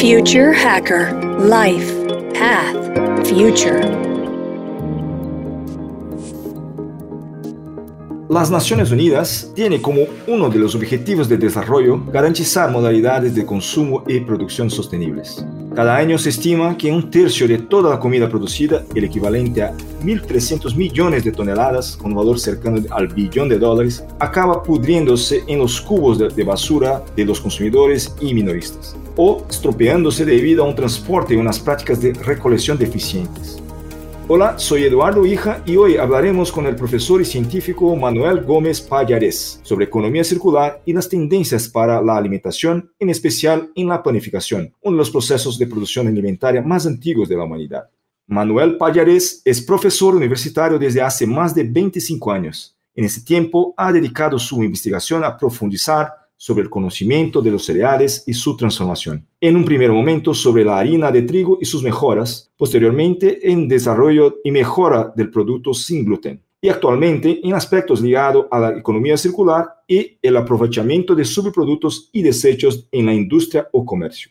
Future Hacker Life Path Future. Las Naciones Unidas tienen como uno de los objetivos de desarrollo garantizar modalidades de consumo y producción sostenibles. Cada año se estima que un tercio de toda la comida producida, el equivalente a 1.300 millones de toneladas, con valor cercano al billón de dólares, acaba pudriéndose en los cubos de, basura de los consumidores y minoristas, o estropeándose debido a un transporte y unas prácticas de recolección deficientes. Hola, soy Eduardo Hija y hoy hablaremos con el profesor y científico Manuel Gómez Payares sobre economía circular y las tendencias para la alimentación, en especial en la planificación, uno de los procesos de producción alimentaria más antiguos de la humanidad. Manuel Payares es profesor universitario desde hace más de 25 años. En ese tiempo ha dedicado su investigación a profundizar sobre el conocimiento de los cereales y su transformación. En un primer momento sobre la harina de trigo y sus mejoras, posteriormente en desarrollo y mejora del producto sin gluten y actualmente en aspectos ligados a la economía circular y el aprovechamiento de subproductos y desechos en la industria o comercio.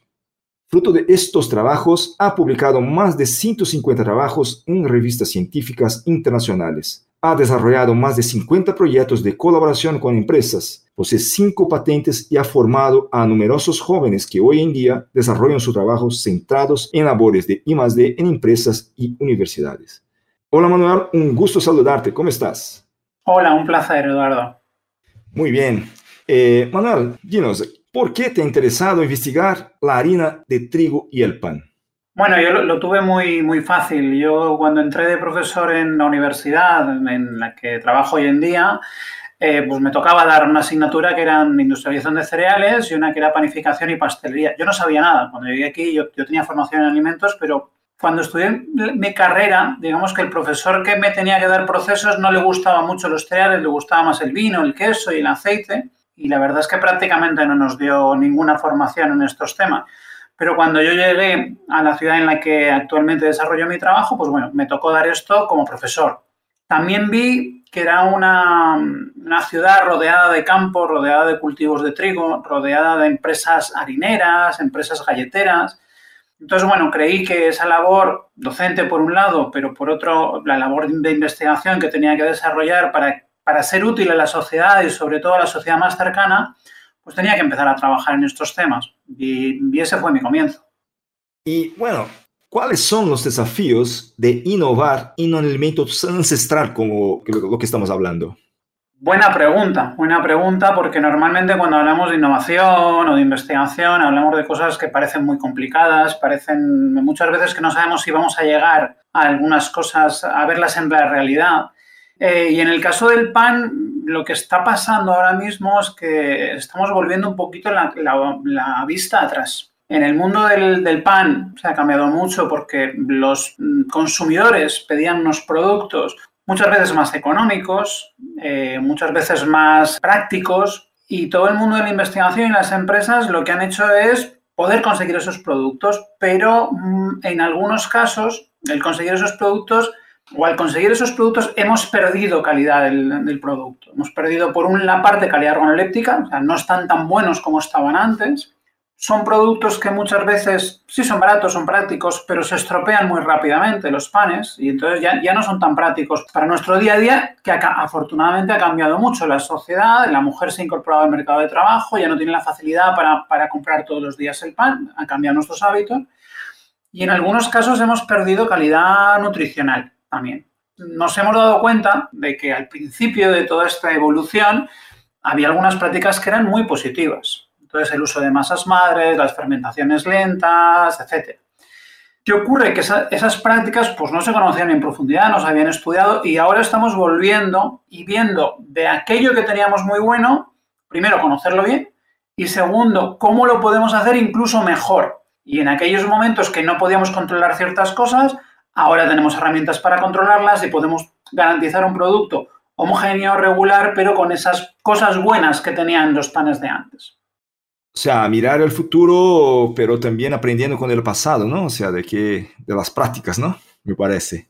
Fruto de estos trabajos, ha publicado más de 150 trabajos en revistas científicas internacionales, ha desarrollado más de 50 proyectos de colaboración con empresas, posee cinco patentes y ha formado a numerosos jóvenes que hoy en día desarrollan su trabajo centrados en labores de I+D en empresas y universidades. Hola Manuel, un gusto saludarte. ¿Cómo estás? Hola, un placer, Eduardo. Muy bien. Eh, Manuel, dinos, ¿por qué te ha interesado investigar la harina de trigo y el pan? Bueno, yo lo, tuve muy, muy fácil. Yo cuando entré de profesor en la universidad en la que trabajo hoy en día, eh, pues me tocaba dar una asignatura que era industrialización de cereales y una que era panificación y pastelería. Yo no sabía nada. Cuando llegué aquí yo, yo tenía formación en alimentos, pero cuando estudié mi carrera, digamos que el profesor que me tenía que dar procesos no le gustaba mucho los cereales, le gustaba más el vino, el queso y el aceite. Y la verdad es que prácticamente no nos dio ninguna formación en estos temas. Pero cuando yo llegué a la ciudad en la que actualmente desarrollo mi trabajo, pues bueno, me tocó dar esto como profesor. También vi que era una, una ciudad rodeada de campos, rodeada de cultivos de trigo, rodeada de empresas harineras, empresas galleteras. Entonces, bueno, creí que esa labor docente por un lado, pero por otro, la labor de investigación que tenía que desarrollar para, para ser útil a la sociedad y sobre todo a la sociedad más cercana, pues tenía que empezar a trabajar en estos temas. Y, ese fue mi comienzo. Y bueno, ¿cuáles son los desafíos de innovar en un elemento ancestral como lo que estamos hablando? Buena pregunta, buena pregunta, porque normalmente cuando hablamos de innovación o de investigación hablamos de cosas que parecen muy complicadas, parecen muchas veces que no sabemos si vamos a llegar a algunas cosas, a verlas en la realidad. Eh, y en el caso del pan, lo que está pasando ahora mismo es que estamos volviendo un poquito la, vista atrás. En el mundo del, pan se ha cambiado mucho porque los consumidores pedían unos productos muchas veces más económicos, eh, muchas veces más prácticos y todo el mundo de la investigación y las empresas lo que han hecho es poder conseguir esos productos, pero mm, en algunos casos el conseguir esos productos o al conseguir esos productos hemos perdido calidad del, producto. Hemos perdido, por una parte, calidad organoléptica, o sea, no están tan buenos como estaban antes. Son productos que muchas veces sí son baratos, son prácticos, pero se estropean muy rápidamente los panes y entonces ya, ya no son tan prácticos para nuestro día a día, que afortunadamente ha cambiado mucho la sociedad, la mujer se ha incorporado al mercado de trabajo, ya no tiene la facilidad para, para comprar todos los días el pan, ha cambiado nuestros hábitos y en algunos casos hemos perdido calidad nutricional también. Nos hemos dado cuenta de que al principio de toda esta evolución había algunas prácticas que eran muy positivas. Entonces, el uso de masas madres, las fermentaciones lentas, etc. ¿Qué ocurre? Que esas prácticas pues, no se conocían en profundidad, no se habían estudiado y ahora estamos volviendo y viendo de aquello que teníamos muy bueno, primero, conocerlo bien y segundo, cómo lo podemos hacer incluso mejor. Y en aquellos momentos que no podíamos controlar ciertas cosas, Ahora tenemos herramientas para controlarlas y podemos garantizar un producto homogéneo, regular, pero con esas cosas buenas que tenían los panes de antes. O sea, mirar el futuro, pero también aprendiendo con el pasado, ¿no? O sea, de que de las prácticas, ¿no? Me parece.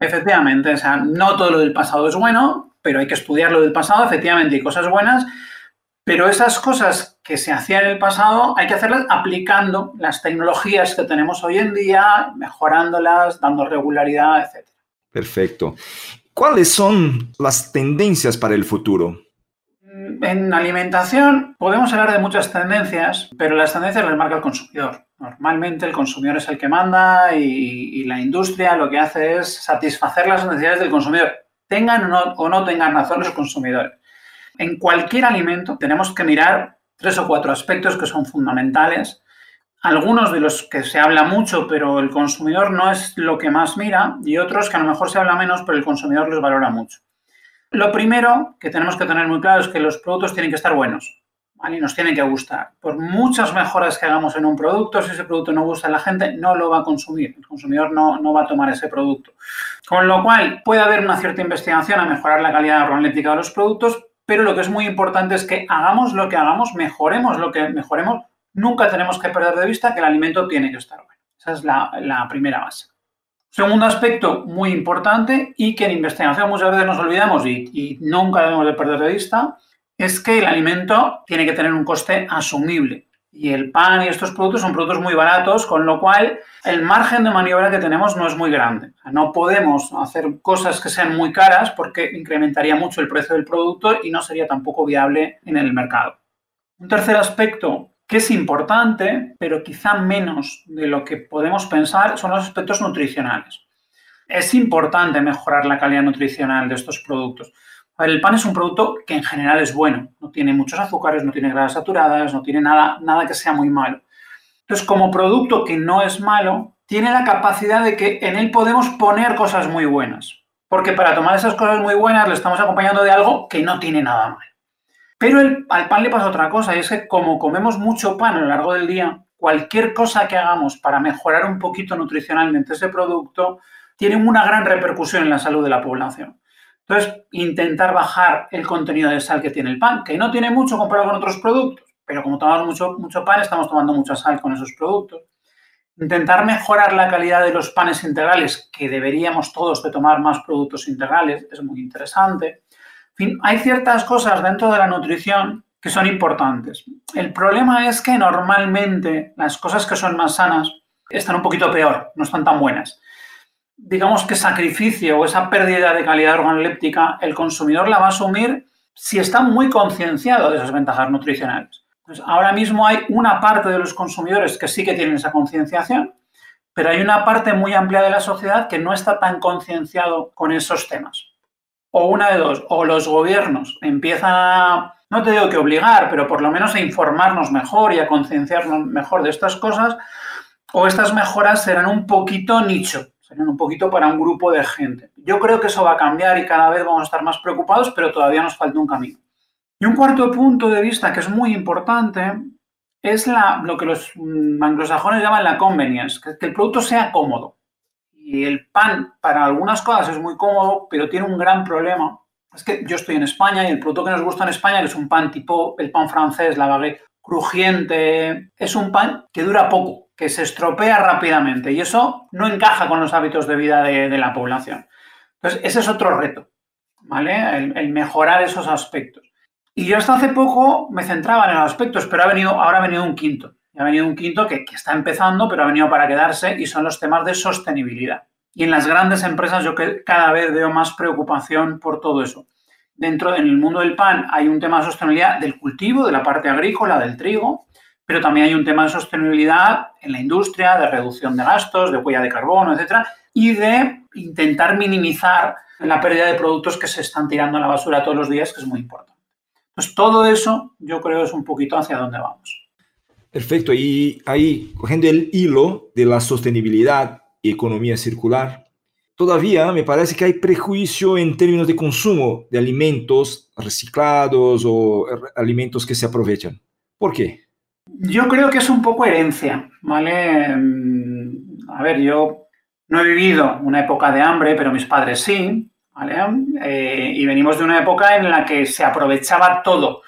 Efectivamente, o sea, no todo lo del pasado es bueno, pero hay que estudiar lo del pasado, efectivamente, hay cosas buenas, Pero esas cosas que se hacían en el pasado hay que hacerlas aplicando las tecnologías que tenemos hoy en día, mejorándolas, dando regularidad, etc. Perfecto. ¿Cuáles son las tendencias para el futuro? En alimentación podemos hablar de muchas tendencias, pero las tendencias las marca el consumidor. Normalmente el consumidor es el que manda y, la industria lo que hace es satisfacer las necesidades del consumidor, tengan o no, o no tengan razón los consumidores. En cualquier alimento tenemos que mirar tres o cuatro aspectos que son fundamentales. Algunos de los que se habla mucho, pero el consumidor no es lo que más mira, y otros que a lo mejor se habla menos, pero el consumidor los valora mucho. Lo primero que tenemos que tener muy claro es que los productos tienen que estar buenos ¿vale? y nos tienen que gustar. Por muchas mejoras que hagamos en un producto, si ese producto no gusta a la gente, no lo va a consumir. El consumidor no, no va a tomar ese producto. Con lo cual, puede haber una cierta investigación a mejorar la calidad organoléptica de los productos, pero lo que es muy importante es que hagamos lo que hagamos, mejoremos lo que mejoremos, nunca tenemos que perder de vista que el alimento tiene que estar bueno. Esa es la, primera base. Segundo aspecto muy importante y que en investigación muchas veces nos olvidamos y, y nunca debemos de perder de vista, es que el alimento tiene que tener un coste asumible. Y el pan y estos productos son productos muy baratos, con lo cual el margen de maniobra que tenemos no es muy grande. No podemos hacer cosas que sean muy caras porque incrementaría mucho el precio del producto y no sería tampoco viable en el mercado. Un tercer aspecto que es importante, pero quizá menos de lo que podemos pensar, son los aspectos nutricionales. Es importante mejorar la calidad nutricional de estos productos el pan es un producto que en general es bueno, no tiene muchos azúcares, no tiene grasas saturadas, no tiene nada, nada que sea muy malo. Entonces, como producto que no es malo, tiene la capacidad de que en él podemos poner cosas muy buenas. Porque para tomar esas cosas muy buenas le estamos acompañando de algo que no tiene nada malo. Pero al pan le pasa otra cosa, y es que como comemos mucho pan a lo largo del día, cualquier cosa que hagamos para mejorar un poquito nutricionalmente ese producto tiene una gran repercusión en la salud de la población. Entonces, intentar bajar el contenido de sal que tiene el pan, que no tiene mucho comparado con otros productos, pero como tomamos mucho, mucho pan, estamos tomando mucha sal con esos productos. Intentar mejorar la calidad de los panes integrales, que deberíamos todos de tomar más productos integrales, es muy interesante. Hay ciertas cosas dentro de la nutrición que son importantes. El problema es que normalmente las cosas que son más sanas están un poquito peor, no están tan buenas digamos que sacrificio o esa pérdida de calidad organoléptica, el consumidor la va a asumir si está muy concienciado de esas ventajas nutricionales. ahora mismo hay una parte de los consumidores que sí que tienen esa concienciación, pero hay una parte muy amplia de la sociedad que no está tan concienciado con esos temas. O una de dos, o los gobiernos empiezan a, no te digo que obligar, pero por lo menos a informarnos mejor y a concienciarnos mejor de estas cosas, o estas mejoras serán un poquito nicho, serían un poquito para un grupo de gente. Yo creo que eso va a cambiar y cada vez vamos a estar más preocupados, pero todavía nos falta un camino. Y un cuarto punto de vista que es muy importante es lo que los anglosajones llaman la convenience, que el producto sea cómodo. Y el pan para algunas cosas es muy cómodo, pero tiene un gran problema. Es que yo estoy en España y el producto que nos gusta en España, que es un pan tipo el pan francés, la baguette, crujiente, es un pan que dura poco que se estropea rápidamente y eso no encaja con los hábitos de vida de, la población. Entonces, ese es otro reto, ¿vale? El, mejorar esos aspectos. Y yo hasta hace poco me centraba en los aspectos, pero ha venido, ahora ha venido un quinto. Ha venido un quinto que, está empezando, pero ha venido para quedarse y son los temas de sostenibilidad. Y en las grandes empresas yo cada vez veo más preocupación por todo eso. Dentro, en el mundo del pan, hay un tema de sostenibilidad del cultivo, de la parte agrícola, del trigo, pero también hay un tema de sostenibilidad en la industria, de reducción de gastos, de huella de carbono, etcétera, y de intentar minimizar la pérdida de productos que se están tirando a la basura todos los días, que es muy importante. Entonces, todo eso yo creo es un poquito hacia dónde vamos. Perfecto. Y ahí, cogiendo el hilo de la sostenibilidad y economía circular, todavía me parece que hay prejuicio en términos de consumo de alimentos reciclados o alimentos que se aprovechan. ¿Por qué? Yo creo que es un poco herencia, ¿vale? Mm, a ver, yo no he vivido una época de hambre, pero mis padres sí, ¿vale? Eh, y venimos de una época en la que se aprovechaba todo.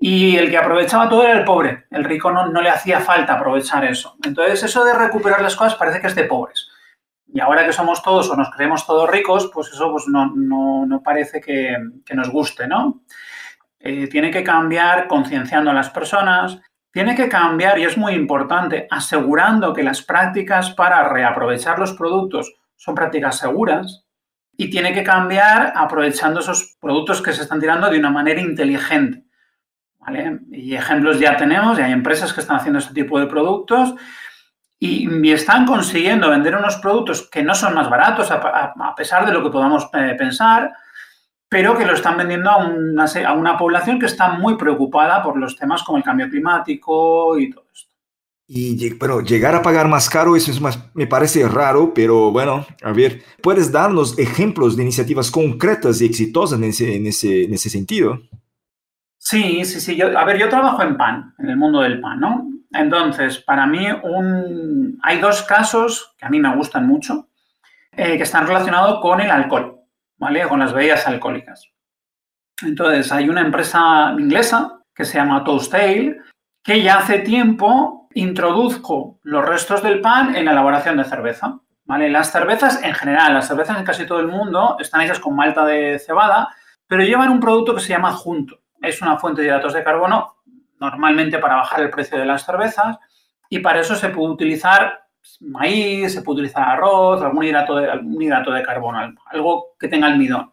Y el que aprovechaba todo era el pobre. El rico no, le hacía falta aprovechar eso. Entonces, eso de recuperar las cosas parece que es de pobres. Y ahora que somos todos o nos creemos todos ricos, pues eso pues no, parece que, que nos guste, ¿no? eh, tiene que cambiar concienciando a las personas, tiene que cambiar, y es muy importante, asegurando que las prácticas para reaprovechar los productos son prácticas seguras, y tiene que cambiar aprovechando esos productos que se están tirando de una manera inteligente. Y ejemplos ya tenemos, y hay empresas que están haciendo este tipo de productos y, están consiguiendo vender unos productos que no son más baratos, a, pesar de lo que podamos eh, pensar, pero que lo están vendiendo a una, a una población que está muy preocupada por los temas como el cambio climático y todo esto. Y, pero llegar a pagar más caro, eso es más, me parece raro, pero bueno, a ver, ¿puedes darnos ejemplos de iniciativas concretas y exitosas en ese, en ese, en ese sentido? Sí, sí, sí. A ver, yo trabajo en pan, en el mundo del pan, ¿no? Entonces, para mí un, hay dos casos que a mí me gustan mucho, eh, que están relacionados con el alcohol, ¿vale? Con las bebidas alcohólicas. Entonces, hay una empresa inglesa que se llama Toast Ale, que ya hace tiempo introduzco los restos del pan en la elaboración de cerveza. ¿vale? Las cervezas en general, las cervezas en casi todo el mundo están hechas con malta de cebada, pero llevan un producto que se llama adjunto. Es una fuente de hidratos de carbono normalmente para bajar el precio de las cervezas y para eso se puede utilizar maíz, se puede utilizar arroz, algún hidrato de, algún hidrato de carbono, algo que tenga almidón.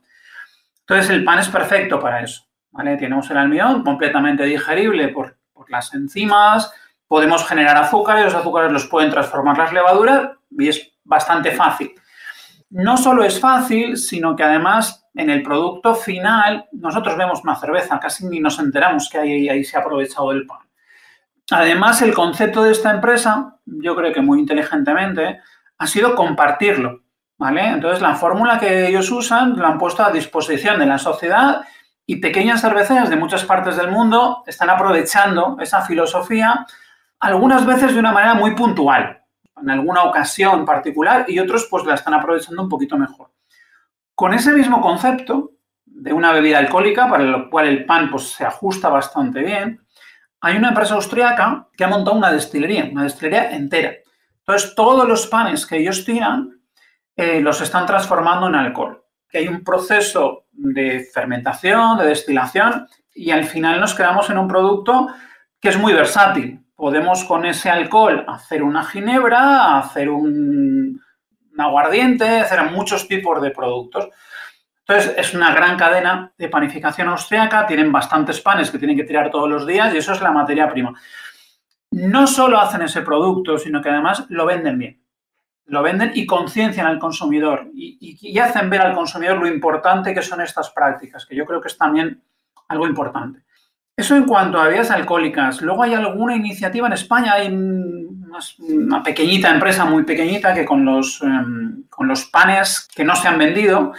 Entonces el pan es perfecto para eso. ¿vale? Tenemos el almidón completamente digerible por, por las enzimas, podemos generar azúcar y los azúcares los pueden transformar las levaduras y es bastante fácil. No solo es fácil, sino que además en el producto final nosotros vemos una cerveza, casi ni nos enteramos que ahí, ahí se ha aprovechado el pan. Además, el concepto de esta empresa, yo creo que muy inteligentemente, ha sido compartirlo. ¿vale? Entonces, la fórmula que ellos usan la han puesto a disposición de la sociedad y pequeñas cerveceras de muchas partes del mundo están aprovechando esa filosofía algunas veces de una manera muy puntual, en alguna ocasión particular, y otros pues la están aprovechando un poquito mejor. Con ese mismo concepto de una bebida alcohólica, para lo cual el pan pues, se ajusta bastante bien, hay una empresa austriaca que ha montado una destilería, una destilería entera. Entonces, todos los panes que ellos tiran eh, los están transformando en alcohol. Que hay un proceso de fermentación, de destilación, y al final nos quedamos en un producto que es muy versátil podemos con ese alcohol hacer una ginebra, hacer un, aguardiente, hacer muchos tipos de productos. Entonces, es una gran cadena de panificación austriaca, tienen bastantes panes que tienen que tirar todos los días y eso es la materia prima. No solo hacen ese producto, sino que además lo venden bien. Lo venden y conciencian al consumidor y hacen ver al consumidor lo importante que son estas prácticas, que yo creo que es también algo importante. Eso en cuanto a bebidas alcohólicas. Luego hay alguna iniciativa en España, hay una pequeñita empresa, muy pequeñita, que con los, em, con los panes que no se han vendido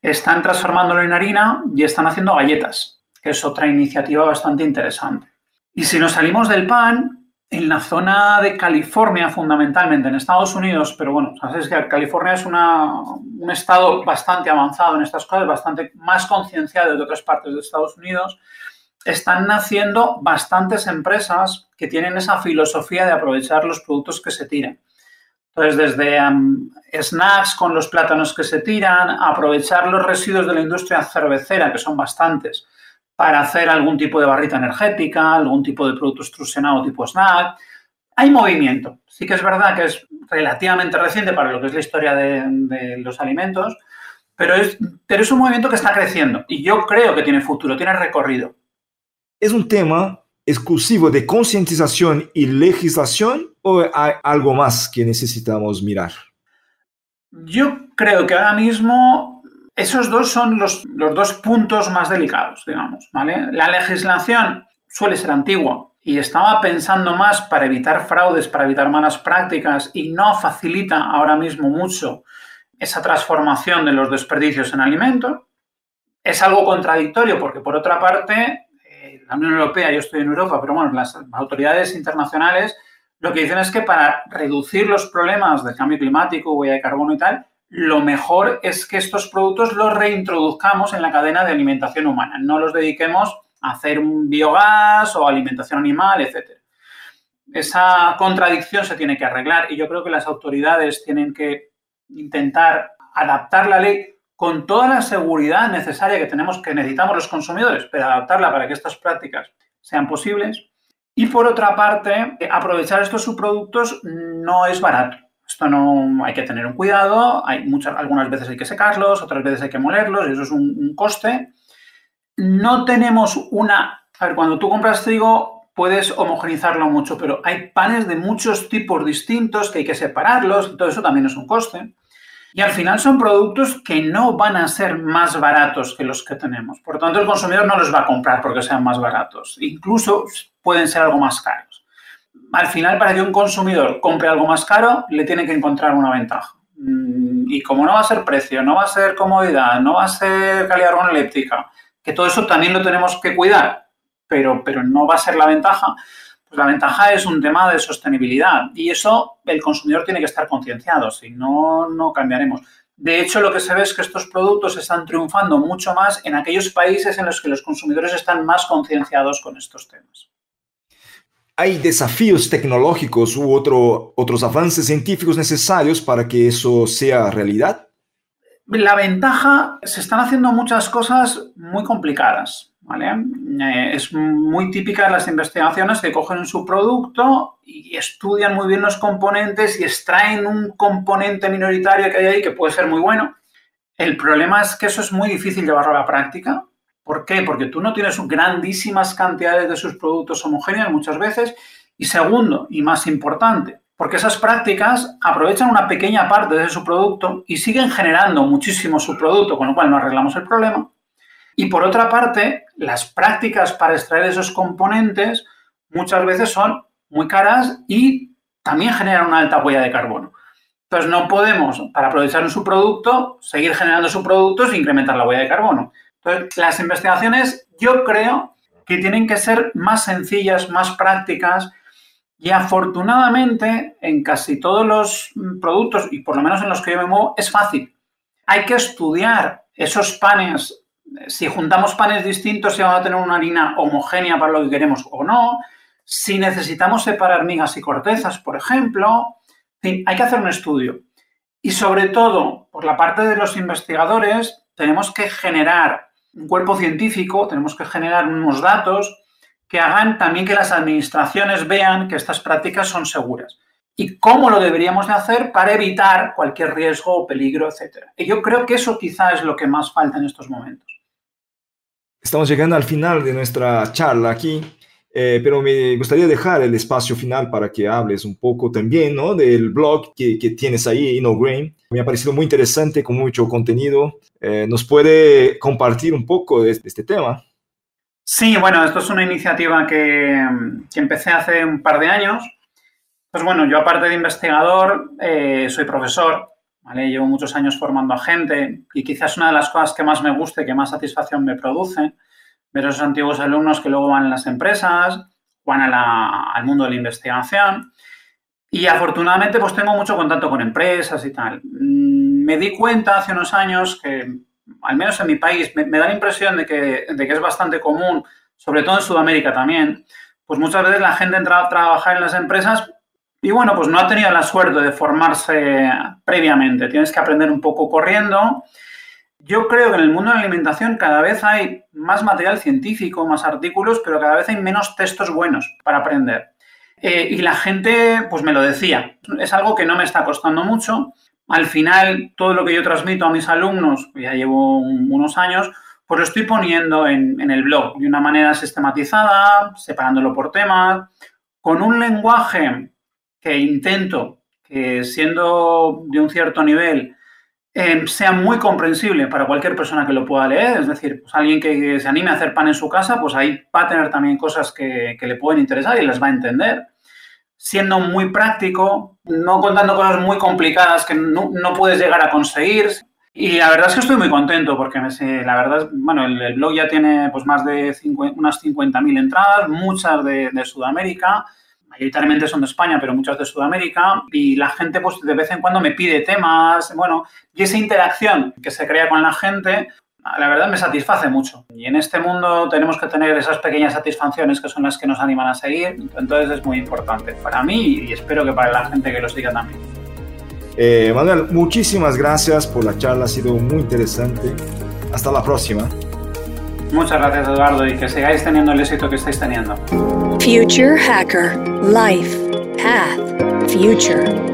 están transformándolo en harina y están haciendo galletas, que es otra iniciativa bastante interesante. Y si nos salimos del pan, en la zona de California fundamentalmente, en Estados Unidos, pero bueno, sabes que California es un estado bastante avanzado en estas cosas, bastante más concienciado de otras partes de Estados Unidos, están naciendo bastantes empresas que tienen esa filosofía de aprovechar los productos que se tiran. Entonces, desde snacks con los plátanos que se tiran, aprovechar los residuos de la industria cervecera, que son bastantes, para hacer algún tipo de barrita energética, algún tipo de producto extrusionado tipo snack. Hay movimiento. Sí que es verdad que es relativamente reciente para lo que es la historia de, de los alimentos, pero es, pero es un movimiento que está creciendo y yo creo que tiene futuro, tiene recorrido. ¿Es un tema exclusivo de concientización y legislación o hay algo más que necesitamos mirar? Yo creo que ahora mismo esos dos son los, dos puntos más delicados, digamos, ¿vale? La legislación suele ser antigua y estaba pensando más para evitar fraudes, para evitar malas prácticas y no facilita ahora mismo mucho esa transformación de los desperdicios en alimentos. Es algo contradictorio porque, por otra parte, la Unión Europea, yo estoy en Europa, pero bueno, las autoridades internacionales lo que dicen es que para reducir los problemas del cambio climático, huella de carbono y tal, lo mejor es que estos productos los reintroduzcamos en la cadena de alimentación humana, no los dediquemos a hacer un biogás o alimentación animal, etc. Esa contradicción se tiene que arreglar y yo creo que las autoridades tienen que intentar adaptar la ley con toda la seguridad necesaria que tenemos, que necesitamos los consumidores, pero adaptarla para que estas prácticas sean posibles. Y por otra parte, aprovechar estos subproductos no es barato. Esto no hay que tener un cuidado, hay muchas, algunas veces hay que secarlos, otras veces hay que molerlos, eso es un, un coste. No tenemos una. A ver, cuando tú compras trigo, puedes homogenizarlo mucho, pero hay panes de muchos tipos distintos que hay que separarlos, todo eso también es un coste. Y al final son productos que no van a ser más baratos que los que tenemos. Por tanto, el consumidor no los va a comprar porque sean más baratos. Incluso pueden ser algo más caros. Al final, para que un consumidor compre algo más caro, le tiene que encontrar una ventaja. Mm, y como no va a ser precio, no va a ser comodidad, no va a ser calidad organoléptica, que todo eso también lo tenemos que cuidar, pero, pero no va a ser la ventaja, pues la ventaja es un tema de sostenibilidad y eso el consumidor tiene que estar concienciado, si no, no cambiaremos. De hecho, lo que se ve es que estos productos están triunfando mucho más en aquellos países en los que los consumidores están más concienciados con estos temas. ¿Hay desafíos tecnológicos u otro, otros avances científicos necesarios para que eso sea realidad? La ventaja, se están haciendo muchas cosas muy complicadas. Eh, es muy típica de las investigaciones que cogen un subproducto y estudian muy bien los componentes y extraen un componente minoritario que hay ahí que puede ser muy bueno. El problema es que eso es muy difícil llevarlo a la práctica. ¿Por qué? Porque tú no tienes grandísimas cantidades de sus productos homogéneos muchas veces. Y segundo, y más importante, porque esas prácticas aprovechan una pequeña parte de su producto y siguen generando muchísimo su producto, con lo cual no arreglamos el problema. Y por otra parte, las prácticas para extraer esos componentes muchas veces son muy caras y también generan una alta huella de carbono. Entonces no podemos, para aprovechar su producto, seguir generando su producto sin incrementar la huella de carbono. Entonces, las investigaciones yo creo que tienen que ser más sencillas, más prácticas y afortunadamente en casi todos los productos, y por lo menos en los que yo me muevo, es fácil. Hay que estudiar esos panes si juntamos panes distintos, si vamos a tener una harina homogénea para lo que queremos o no, si necesitamos separar migas y cortezas, por ejemplo. hay que hacer un estudio. Y sobre todo, por la parte de los investigadores, tenemos que generar un cuerpo científico, tenemos que generar unos datos que hagan también que las administraciones vean que estas prácticas son seguras. Y cómo lo deberíamos de hacer para evitar cualquier riesgo o peligro, etc. Y yo creo que eso quizá es lo que más falta en estos momentos. Estamos llegando al final de nuestra charla aquí, eh, pero me gustaría dejar el espacio final para que hables un poco también ¿no? del blog que, que tienes ahí, InnoGrain. Me ha parecido muy interesante, con mucho contenido. Eh, ¿Nos puede compartir un poco de este tema? Sí, bueno, esto es una iniciativa que, que empecé hace un par de años. Pues bueno, yo aparte de investigador, eh, soy profesor Llevo muchos años formando a gente y quizás una de las cosas que más me guste, que más satisfacción me produce, ver a esos antiguos alumnos que luego van a las empresas, van al mundo de la investigación. Y afortunadamente pues tengo mucho contacto con empresas y tal. Mm, me di cuenta hace unos años que, al menos en mi país, me, da la impresión de que, de que es bastante común, sobre todo en Sudamérica también, pues muchas veces la gente entra a trabajar en las empresas y bueno, pues no ha tenido la suerte de formarse previamente. Tienes que aprender un poco corriendo. Yo creo que en el mundo de la alimentación cada vez hay más material científico, más artículos, pero cada vez hay menos textos buenos para aprender. Eh, y la gente, pues me lo decía, es algo que no me está costando mucho. Al final, todo lo que yo transmito a mis alumnos, ya llevo unos años, pues lo estoy poniendo en, en el blog de una manera sistematizada, separándolo por temas, con un lenguaje que intento que siendo de un cierto nivel em, sea muy comprensible para cualquier persona que lo pueda leer, es decir, pues alguien que, se anime a hacer pan en su casa, pues ahí va a tener también cosas que, le pueden interesar y las va a entender, siendo muy práctico, no contando cosas muy complicadas que no, puedes llegar a conseguir. Y la verdad es que estoy muy contento porque me sé, la verdad, bueno, el, blog ya tiene pues más de unas 50.000 entradas, muchas de, de Sudamérica, mayoritariamente son de España, pero muchas de Sudamérica, y la gente pues de vez en cuando me pide temas, bueno, y esa interacción que se crea con la gente, la verdad me satisface mucho. Y en este mundo tenemos que tener esas pequeñas satisfacciones que son las que nos animan a seguir, entonces es muy importante para mí y espero que para la gente que lo siga también. Eh, Manuel, muchísimas gracias por la charla, ha sido muy interesante. Hasta la próxima. Muchas gracias Eduardo y que sigáis teniendo el éxito que estáis teniendo. Future Hacker. Life. Path. Future